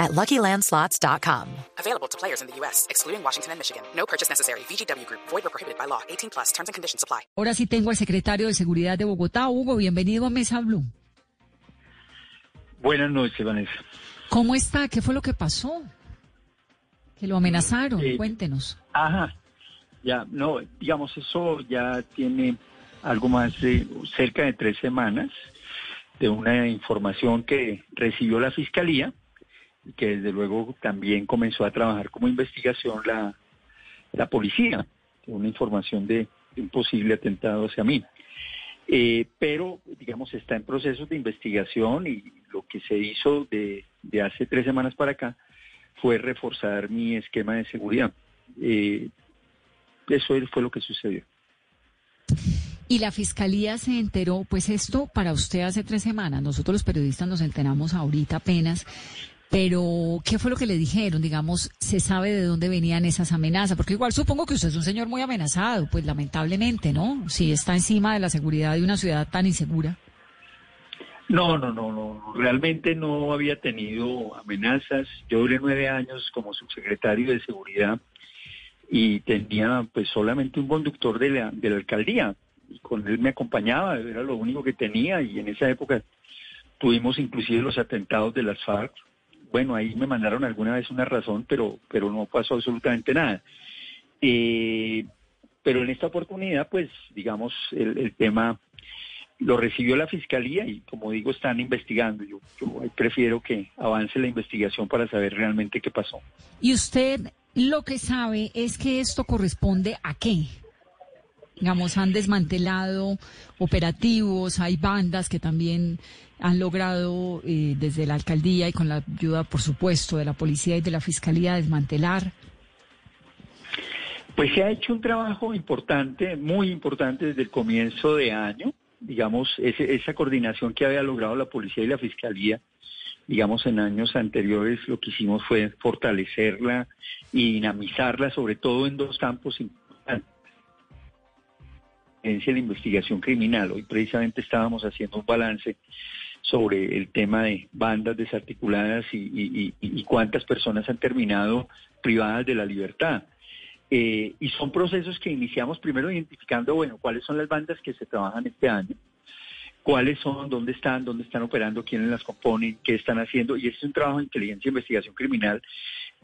at LuckyLandSlots.com. Available to players in the U.S., excluding Washington and Michigan. No purchase necessary. VGW Group. Void or prohibited by law. 18 plus. Terms and conditions apply. Ahora sí tengo al secretario de Seguridad de Bogotá, Hugo. Bienvenido a Mesa Blue. Buenas noches, Vanessa. ¿Cómo está? ¿Qué fue lo que pasó? Que lo amenazaron. Eh, Cuéntenos. Ajá. Ya, no, digamos, eso ya tiene algo más de cerca de tres semanas de una información que recibió la Fiscalía, que desde luego también comenzó a trabajar como investigación la, la policía, una información de, un posible atentado hacia mí. Eh, pero, digamos, está en procesos de investigación y lo que se hizo de, de hace tres semanas para acá fue reforzar mi esquema de seguridad. Eh, eso fue lo que sucedió. Y la fiscalía se enteró, pues esto para usted hace tres semanas, nosotros los periodistas nos enteramos ahorita apenas, pero ¿qué fue lo que le dijeron? Digamos, ¿se sabe de dónde venían esas amenazas? Porque igual supongo que usted es un señor muy amenazado, pues lamentablemente, ¿no? Si está encima de la seguridad de una ciudad tan insegura. No, no, no, no. Realmente no había tenido amenazas. Yo duré nueve años como subsecretario de seguridad y tenía pues solamente un conductor de la, de la alcaldía. Y con él me acompañaba, era lo único que tenía y en esa época tuvimos inclusive los atentados de las FARC. Bueno, ahí me mandaron alguna vez una razón, pero, pero no pasó absolutamente nada. Eh, pero en esta oportunidad, pues, digamos, el, el tema lo recibió la fiscalía y como digo están investigando. Yo, yo prefiero que avance la investigación para saber realmente qué pasó. Y usted lo que sabe es que esto corresponde a qué. Digamos, han desmantelado operativos, hay bandas que también han logrado eh, desde la alcaldía y con la ayuda, por supuesto, de la policía y de la fiscalía desmantelar. Pues se ha hecho un trabajo importante, muy importante desde el comienzo de año digamos, ese, esa coordinación que había logrado la policía y la fiscalía, digamos, en años anteriores, lo que hicimos fue fortalecerla y dinamizarla, sobre todo en dos campos importantes. La investigación criminal. Hoy precisamente estábamos haciendo un balance sobre el tema de bandas desarticuladas y, cuántas personas han terminado privadas de la libertad. Eh, y son procesos que iniciamos primero identificando, bueno, cuáles son las bandas que se trabajan este año, cuáles son, dónde están, dónde están operando, quiénes las componen, qué están haciendo. Y este es un trabajo de inteligencia e investigación criminal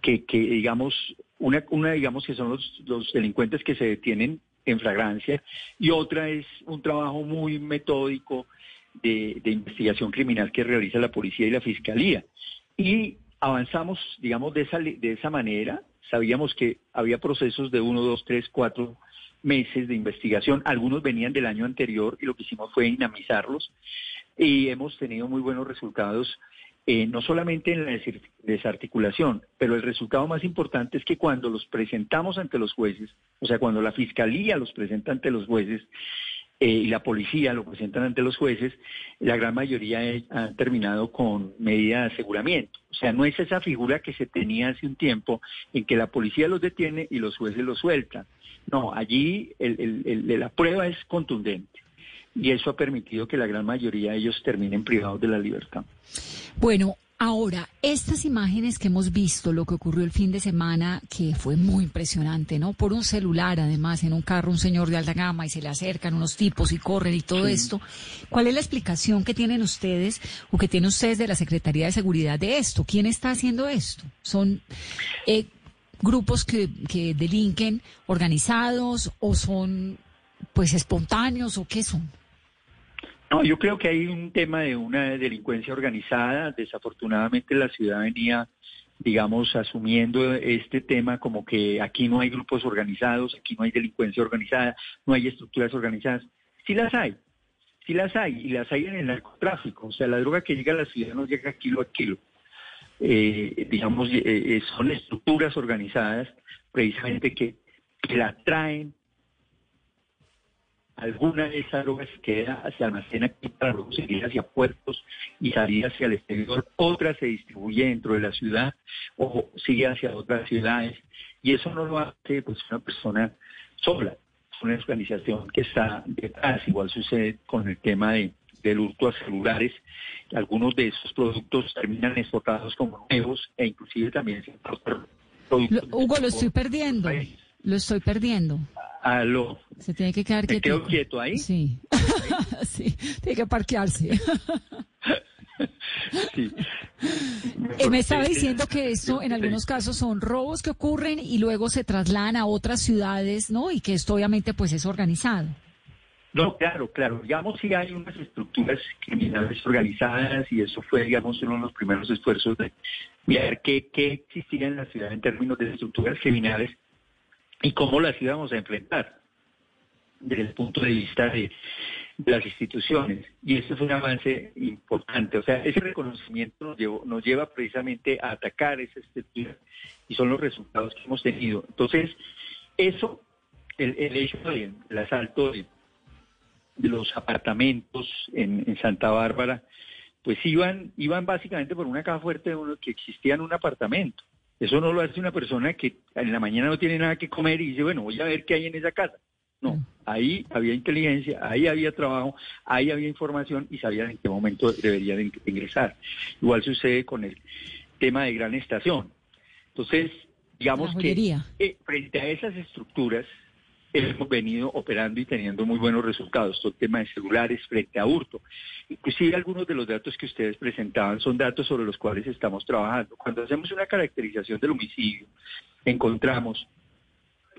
que, que digamos, una, una digamos que son los delincuentes que se detienen en flagrancia y otra es un trabajo muy metódico de, de investigación criminal que realiza la policía y la fiscalía. Y avanzamos, digamos, de esa, de esa manera. Sabíamos que había procesos de uno, dos, tres, cuatro meses de investigación. Algunos venían del año anterior y lo que hicimos fue dinamizarlos. Y hemos tenido muy buenos resultados, eh, no solamente en la desarticulación, pero el resultado más importante es que cuando los presentamos ante los jueces, o sea, cuando la fiscalía los presenta ante los jueces, eh, y la policía lo presentan ante los jueces, la gran mayoría han terminado con medida de aseguramiento. O sea, no es esa figura que se tenía hace un tiempo en que la policía los detiene y los jueces los sueltan. No, allí el, la prueba es contundente y eso ha permitido que la gran mayoría de ellos terminen privados de la libertad. Bueno, Ahora, estas imágenes que hemos visto, lo que ocurrió el fin de semana, que fue muy impresionante, ¿no? Por un celular, además, en un carro, un señor de alta gama y se le acercan unos tipos y corren y todo esto. ¿Cuál es la explicación que tienen ustedes o que tienen ustedes de la Secretaría de Seguridad de esto? ¿Quién está haciendo esto? ¿Son eh, grupos que, que delinquen organizados o son, pues, espontáneos o qué son? No, yo creo que hay un tema de una delincuencia organizada. Desafortunadamente la ciudad venía, digamos, asumiendo este tema como que aquí no hay grupos organizados, aquí no hay delincuencia organizada, no hay estructuras organizadas. Sí las hay, sí las hay, y las hay en el narcotráfico. O sea, la droga que llega a la ciudad no llega kilo a kilo. Eh, digamos, eh, eh, son estructuras organizadas precisamente que, que la traen alguna de esas drogas queda, se almacena aquí para luego seguir hacia puertos y salir hacia el exterior, otra se distribuye dentro de la ciudad o sigue hacia otras ciudades. Y eso no lo hace pues una persona sola, es una organización que está detrás. Igual sucede con el tema de, del hurto a celulares. Algunos de esos productos terminan exportados como nuevos e inclusive también se productos. Hugo, lo estoy perdiendo. Lo estoy perdiendo. Aló. Se tiene que quedar quieto. quedo quieto ahí? Sí. sí, tiene que parquearse. sí. Eh, me estaba diciendo que esto en algunos casos son robos que ocurren y luego se trasladan a otras ciudades, ¿no? Y que esto obviamente pues es organizado. No, claro, claro. Digamos, si hay unas estructuras criminales organizadas y eso fue, digamos, uno de los primeros esfuerzos de ver qué, qué existía en la ciudad en términos de estructuras criminales y cómo las íbamos a enfrentar desde el punto de vista de, las instituciones. Y eso es un avance importante. O sea, ese reconocimiento nos, lleva precisamente a atacar esa estructura y son los resultados que hemos tenido. Entonces, eso, el, hecho del asalto de, los apartamentos en, Santa Bárbara, pues iban, iban básicamente por una caja fuerte de uno que existía en un apartamento. Eso no lo hace una persona que en la mañana no tiene nada que comer y dice, bueno, voy a ver qué hay en esa casa. No, mm. ahí había inteligencia, ahí había trabajo, ahí había información y sabían en qué momento deberían ingresar. Igual sucede con el tema de gran estación. Entonces, digamos que eh, frente a esas estructuras, hemos venido operando y teniendo muy buenos resultados. Todo el tema de celulares frente a hurto. Inclusive algunos de los datos que ustedes presentaban son datos sobre los cuales estamos trabajando. Cuando hacemos una caracterización del homicidio, encontramos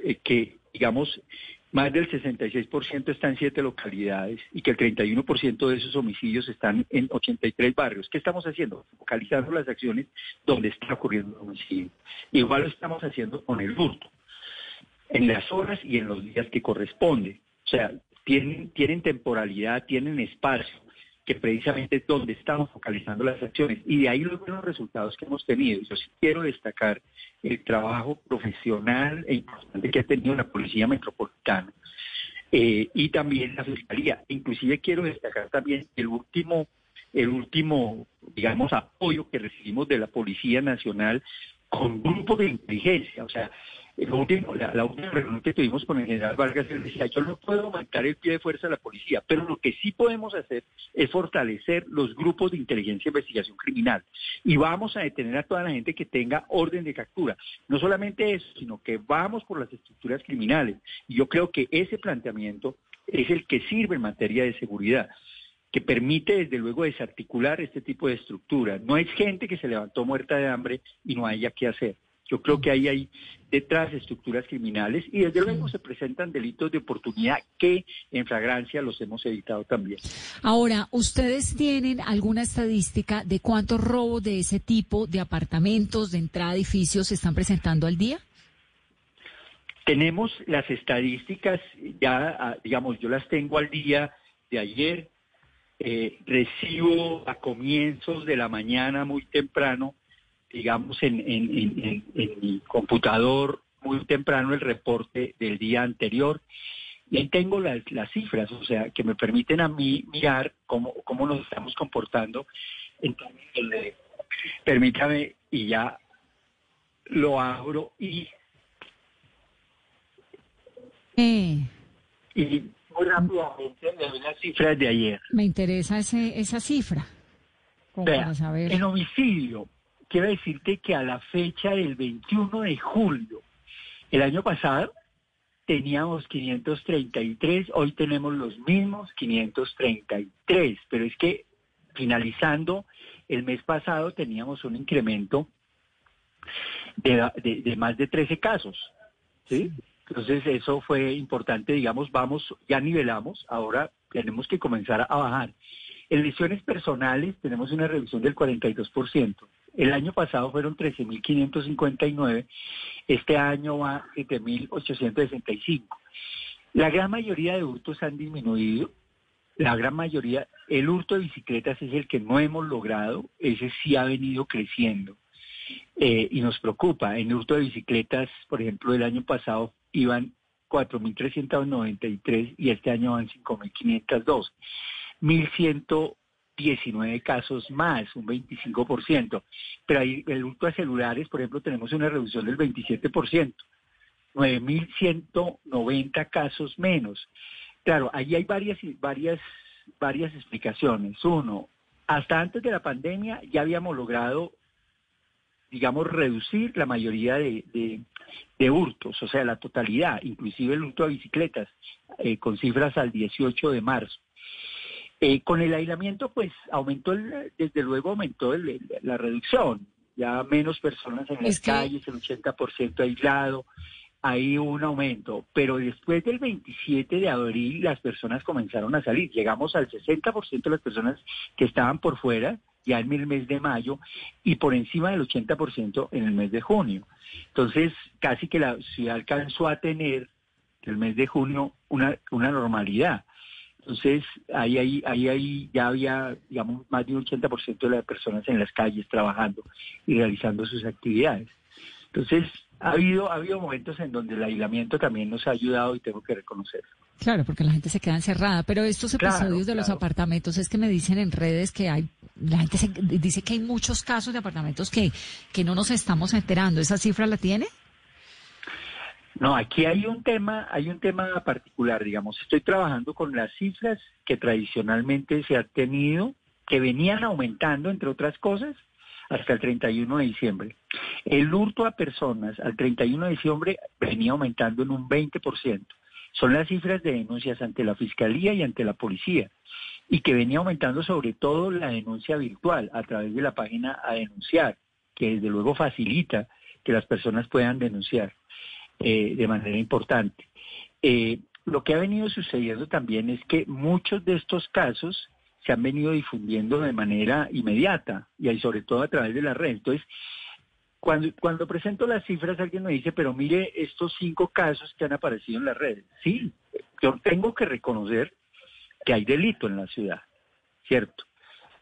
eh, que, digamos, más del 66% está en siete localidades y que el 31% de esos homicidios están en 83 barrios. ¿Qué estamos haciendo? Focalizando las acciones donde está ocurriendo el homicidio. Igual lo estamos haciendo con el hurto en las horas y en los días que corresponde. O sea, tienen, tienen temporalidad, tienen espacio, que precisamente es donde estamos focalizando las acciones. Y de ahí los buenos resultados que hemos tenido. Yo sí quiero destacar el trabajo profesional e importante que ha tenido la Policía Metropolitana eh, y también la Fiscalía. Inclusive quiero destacar también el último, el último, digamos, apoyo que recibimos de la Policía Nacional con grupos de inteligencia. O sea, último, la, última reunión que tuvimos con el general Vargas, él decía, yo no puedo aumentar el pie de fuerza de la policía, pero lo que sí podemos hacer es fortalecer los grupos de inteligencia e investigación criminal. Y vamos a detener a toda la gente que tenga orden de captura. No solamente eso, sino que vamos por las estructuras criminales. Y yo creo que ese planteamiento es el que sirve en materia de seguridad que permite desde luego desarticular este tipo de estructura. No es gente que se levantó muerta de hambre y no haya qué hacer. Yo creo que ahí hay detrás estructuras criminales y desde luego se presentan delitos de oportunidad que en flagrancia los hemos evitado también. Ahora, ¿ustedes tienen alguna estadística de cuántos robos de ese tipo de apartamentos, de entrada a edificios se están presentando al día? Tenemos las estadísticas, ya ah, digamos, yo las tengo al día de ayer. Eh, recibo a comienzos de la mañana muy temprano digamos, en, mi computador muy temprano el reporte del día anterior. Y ahí tengo las, cifras, o sea, que me permiten a mí mirar cómo, cómo nos estamos comportando. Entonces, permítame y ya lo abro y... Eh. Y muy rápidamente le doy las cifras de ayer. Me interesa ese, esa cifra. saber. En homicidio, quiero decirte que a la fecha del 21 de julio, el año pasado, teníamos 533, hoy tenemos los mismos 533, pero es que finalizando el mes pasado teníamos un incremento de, más de 13 casos, ¿sí? Entonces eso fue importante, digamos, vamos, ya nivelamos, ahora tenemos que comenzar a bajar. En lesiones personales tenemos una reducción del 42%. El año pasado fueron 13.559, este año va 7.865. La gran mayoría de hurtos han disminuido, la gran mayoría, el hurto de bicicletas es el que no hemos logrado, ese sí ha venido creciendo eh, y nos preocupa. En el hurto de bicicletas, por ejemplo, el año pasado iban 4.393 y este año van 5.502. 1.119 casos más, un 25%. Pero ahí el hurto a celulares, por ejemplo, tenemos una reducción del 27%. 9.190 casos menos. Claro, ahí hay varias, varias, varias explicaciones. Uno, hasta antes de la pandemia ya habíamos logrado, digamos, reducir la mayoría de, de, hurtos, o sea, la totalidad, inclusive el hurto a bicicletas, eh, con cifras al 18 de marzo. Eh, con el aislamiento, pues aumentó, el, desde luego aumentó la reducción, ya menos personas en las calles, el 80% aislado, hay un aumento, pero después del 27 de abril las personas comenzaron a salir. Llegamos al 60% de las personas que estaban por fuera ya en el mes de mayo y por encima del 80% en el mes de junio. Entonces, casi que la ciudad alcanzó a tener el mes de junio una, una normalidad. Entonces, ahí, ahí, ahí, ahí ya había, digamos, más de un 80% de las personas en las calles trabajando y realizando sus actividades. Entonces, ha habido, ha habido momentos en donde el aislamiento también nos ha ayudado y tengo que reconocerlo. Claro, porque la gente se queda encerrada, pero estos episodios de los apartamentos es que me dicen en redes que hay, la gente dice que hay muchos casos de apartamentos que, que no nos estamos enterando. ¿Esa cifra la tiene? No, aquí hay un tema, hay un tema particular, digamos. Estoy trabajando con las cifras que tradicionalmente se han tenido, que venían aumentando, entre otras cosas, hasta el 31 de diciembre. El hurto a personas al 31 de diciembre venía aumentando en un 20%. Son las cifras de denuncias ante la Fiscalía y ante la Policía y que venía aumentando sobre todo la denuncia virtual a través de la página a denunciar, que desde luego facilita que las personas puedan denunciar eh, de manera importante. Eh, lo que ha venido sucediendo también es que muchos de estos casos se han venido difundiendo de manera inmediata y sobre todo a través de la red. Entonces, cuando, cuando presento las cifras, alguien me dice, pero mire estos cinco casos que han aparecido en las redes. Sí, yo tengo que reconocer que hay delito en la ciudad, ¿cierto?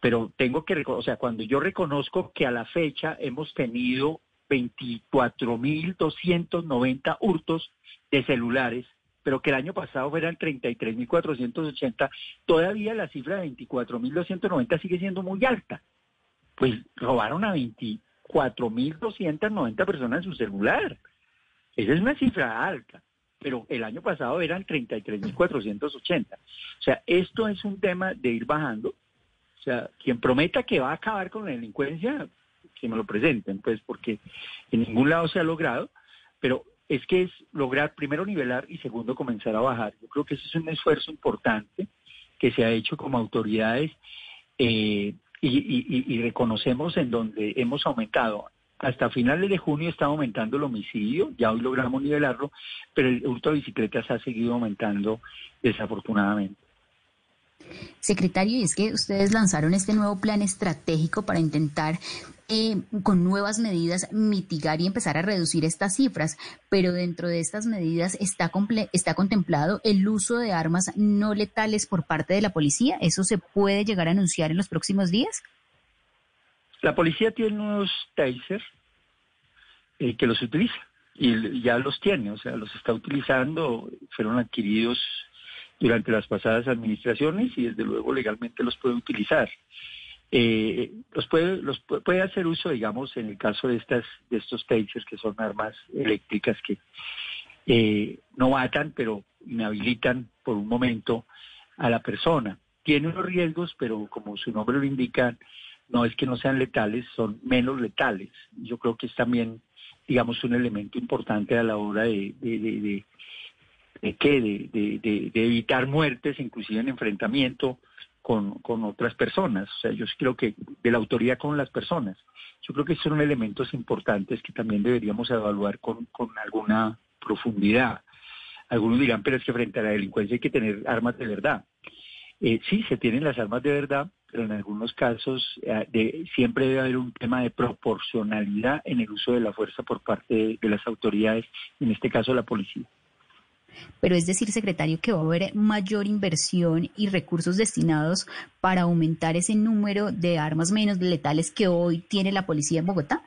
Pero tengo que, o sea, cuando yo reconozco que a la fecha hemos tenido 24.290 hurtos de celulares, pero que el año pasado fueran 33.480, todavía la cifra de 24.290 sigue siendo muy alta. Pues robaron a 24.290 personas su celular. Esa es una cifra alta, pero el año pasado eran 33.480. O sea, esto es un tema de ir bajando. O sea, quien prometa que va a acabar con la delincuencia, que me lo presenten, pues, porque en ningún lado se ha logrado, pero es que es lograr primero nivelar y segundo comenzar a bajar. Yo creo que ese es un esfuerzo importante que se ha hecho como autoridades eh, y, reconocemos en donde hemos aumentado. Hasta finales de junio está aumentando el homicidio, ya hoy logramos nivelarlo, pero el hurto de bicicletas ha seguido aumentando desafortunadamente. Secretario, y es que ustedes lanzaron este nuevo plan estratégico para intentar eh, con nuevas medidas mitigar y empezar a reducir estas cifras, pero dentro de estas medidas está, está contemplado el uso de armas no letales por parte de la policía. ¿Eso se puede llegar a anunciar en los próximos días? La policía tiene unos tasers eh, que los utiliza y ya los tiene, o sea, los está utilizando, fueron adquiridos durante las pasadas administraciones y desde luego legalmente los puede utilizar. Eh, los puede los puede hacer uso, digamos, en el caso de estas de estos tasers que son armas eléctricas que eh, no matan, pero inhabilitan por un momento a la persona. Tiene unos riesgos, pero como su nombre lo indica, no es que no sean letales, son menos letales. Yo creo que es también, digamos, un elemento importante a la hora de, de, evitar muertes, inclusive en enfrentamiento con, con otras personas. O sea, yo creo que de la autoridad con las personas. Yo creo que son elementos importantes que también deberíamos evaluar con, con alguna profundidad. Algunos dirán, pero es que frente a la delincuencia hay que tener armas de verdad. Eh, sí, se tienen las armas de verdad, pero en algunos casos eh, de, siempre debe haber un tema de proporcionalidad en el uso de la fuerza por parte de las autoridades, en este caso la policía. Pero es decir, secretario, que va a haber mayor inversión y recursos destinados para aumentar ese número de armas menos letales que hoy tiene la policía en Bogotá.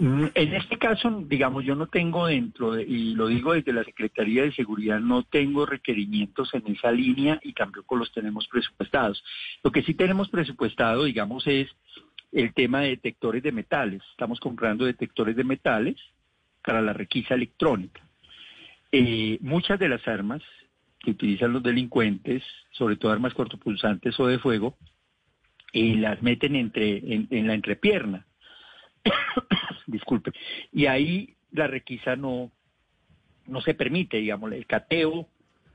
Mm, en este caso, digamos, yo no tengo dentro, y lo digo desde la Secretaría de Seguridad, no tengo requerimientos en esa línea y tampoco los tenemos presupuestados. Lo que sí tenemos presupuestado, digamos, es el tema de detectores de metales. Estamos comprando detectores de metales para la requisa electrónica. Eh, muchas de las armas que utilizan los delincuentes, sobre todo armas cortopulsantes o de fuego, eh, las meten entre, en la entrepierna disculpe, y ahí la requisa no, no se permite, digamos, el cateo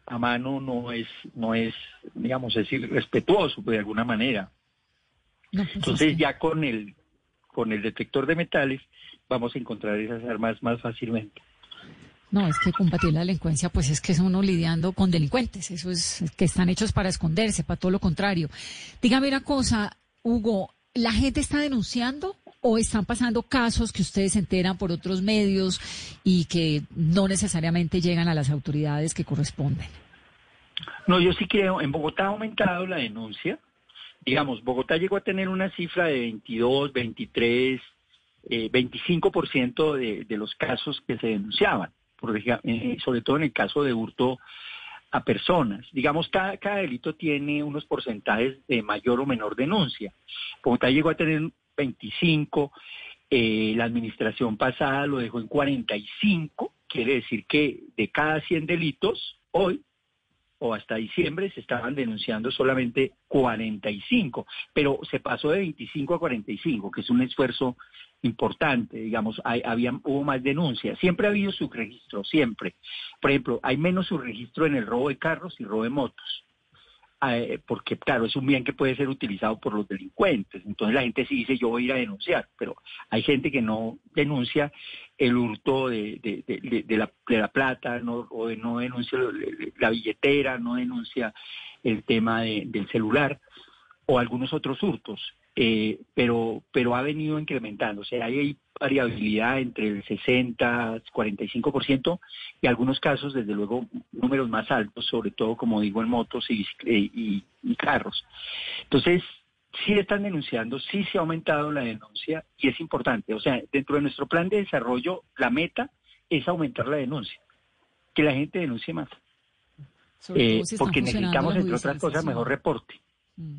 a mano no es, no es, digamos, es irrespetuoso de alguna manera. Pues, Entonces ya con el, con el detector de metales vamos a encontrar esas armas más fácilmente. No, es que combatir la delincuencia, pues es que es uno lidiando con delincuentes, eso es que están hechos para esconderse, para todo lo contrario. Dígame una cosa, Hugo, ¿la gente está denunciando o están pasando casos que ustedes se enteran por otros medios y que no necesariamente llegan a las autoridades que corresponden? No, yo sí creo, en Bogotá ha aumentado la denuncia. Digamos, Bogotá llegó a tener una cifra de 22, 23, eh, 25% de, de los casos que se denunciaban, por, eh, sobre todo en el caso de hurto a personas. Digamos, cada, cada delito tiene unos porcentajes de mayor o menor denuncia. Bogotá llegó a tener 25, eh, la administración pasada lo dejó en 45, quiere decir que de cada 100 delitos, hoy o hasta diciembre se estaban denunciando solamente 45, pero se pasó de 25 a 45, que es un esfuerzo importante, digamos, hay, había, hubo más denuncias, siempre ha habido subregistro, siempre. Por ejemplo, hay menos subregistro en el robo de carros y robo de motos. Eh, porque claro, es un bien que puede ser utilizado por los delincuentes. Entonces la gente sí dice yo voy a ir a denunciar, pero hay gente que no denuncia el hurto de, de, la, de la, plata, no, o no denuncia la billetera, no denuncia el tema del celular o algunos otros hurtos. Eh, pero, pero ha venido incrementando. O sea, hay variabilidad entre el 60, 45% y algunos casos, desde luego, números más altos, sobre todo, como digo, en motos y, y, y carros. Entonces, sí están denunciando, sí se ha aumentado la denuncia y es importante. O sea, dentro de nuestro plan de desarrollo, la meta es aumentar la denuncia, que la gente denuncie más. Eh, porque necesitamos, entre otras cosas, mejor reporte. Mm.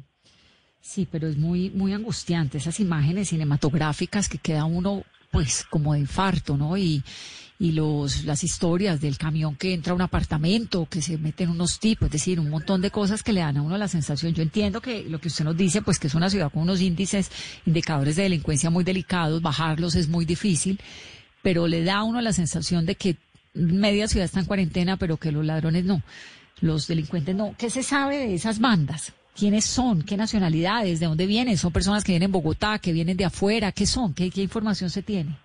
Sí, pero es muy, muy angustiante esas imágenes cinematográficas que queda uno, pues, como de infarto, ¿no? Y, y los, las historias del camión que entra a un apartamento, que se meten unos tipos, es decir, un montón de cosas que le dan a uno la sensación. Yo entiendo que lo que usted nos dice, pues que es una ciudad con unos índices, indicadores de delincuencia muy delicados, bajarlos es muy difícil, pero le da a uno la sensación de que media ciudad está en cuarentena, pero que los ladrones no, los delincuentes no. ¿Qué se sabe de esas bandas? ¿Quiénes son? ¿Qué nacionalidades? ¿De dónde vienen? ¿Son personas que vienen de Bogotá, que vienen de afuera? ¿Qué son? ¿Qué, información se tiene?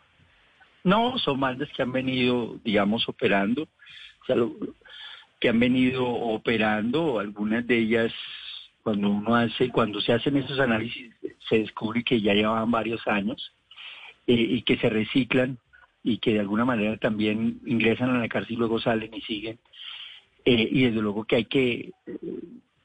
No, son bandas que han venido, digamos, operando, o sea, que han venido operando, algunas de ellas, cuando uno hace, cuando se hacen esos análisis, se descubre que ya llevaban varios años eh, y que se reciclan y que de alguna manera también ingresan a la cárcel y luego salen y siguen. Eh, y desde luego que hay que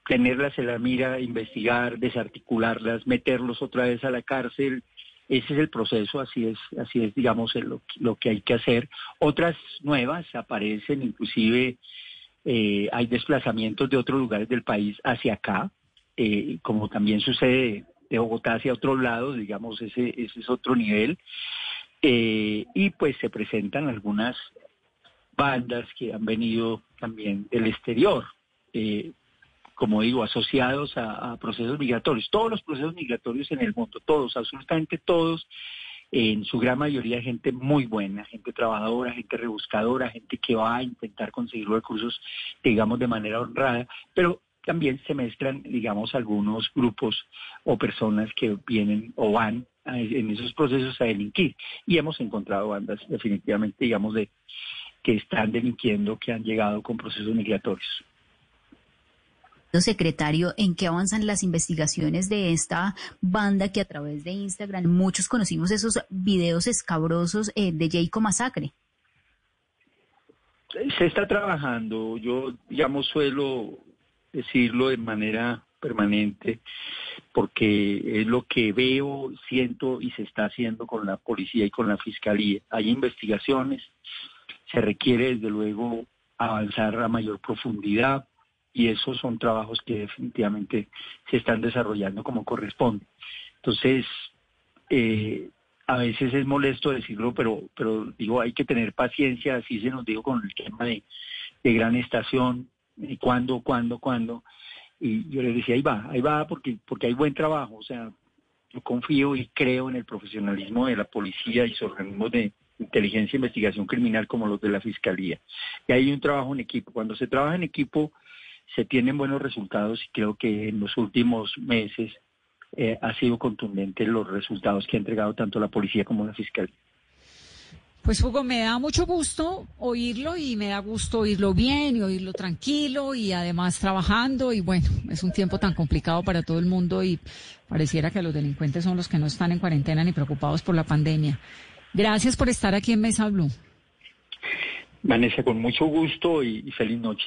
tenerlas en la mira, investigar, desarticularlas, meterlos otra vez a la cárcel. Ese es el proceso, así es, así es, digamos, lo, que hay que hacer. Otras nuevas aparecen, inclusive eh, hay desplazamientos de otros lugares del país hacia acá, eh, como también sucede de Bogotá hacia otros lados, digamos, ese, ese es otro nivel. Eh, y pues se presentan algunas bandas que han venido también del exterior como digo, asociados a, procesos migratorios. Todos los procesos migratorios en el mundo, todos, absolutamente todos, en su gran mayoría gente muy buena, gente trabajadora, gente rebuscadora, gente que va a intentar conseguir recursos, digamos, de manera honrada, pero también se mezclan, digamos, algunos grupos o personas que vienen o van en esos procesos a delinquir. Y hemos encontrado bandas definitivamente, digamos, de que están delinquiendo, que han llegado con procesos migratorios secretario, ¿en qué avanzan las investigaciones de esta banda que a través de Instagram muchos conocimos esos videos escabrosos eh, de Jacob Masacre? Se está trabajando, yo digamos suelo decirlo de manera permanente, porque es lo que veo, siento y se está haciendo con la policía y con la fiscalía. Hay investigaciones, se requiere desde luego avanzar a mayor profundidad y esos son trabajos que definitivamente se están desarrollando como corresponde. Entonces, eh, a veces es molesto decirlo, pero, pero digo, hay que tener paciencia, así se nos dijo con el tema de, gran estación, y cuándo, cuándo, cuándo. Y yo les decía, ahí va, ahí va, porque, porque hay buen trabajo. O sea, yo confío y creo en el profesionalismo de la policía y sus organismos de inteligencia e investigación criminal como los de la fiscalía. Y hay un trabajo en equipo. Cuando se trabaja en equipo, se tienen buenos resultados y creo que en los últimos meses eh, ha sido contundente los resultados que ha entregado tanto la policía como la fiscalía. Pues Hugo, me da mucho gusto oírlo y me da gusto oírlo bien y oírlo tranquilo y además trabajando y bueno, es un tiempo tan complicado para todo el mundo y pareciera que los delincuentes son los que no están en cuarentena ni preocupados por la pandemia. Gracias por estar aquí en Mesa Blue. Vanessa, con mucho gusto y, y feliz noche.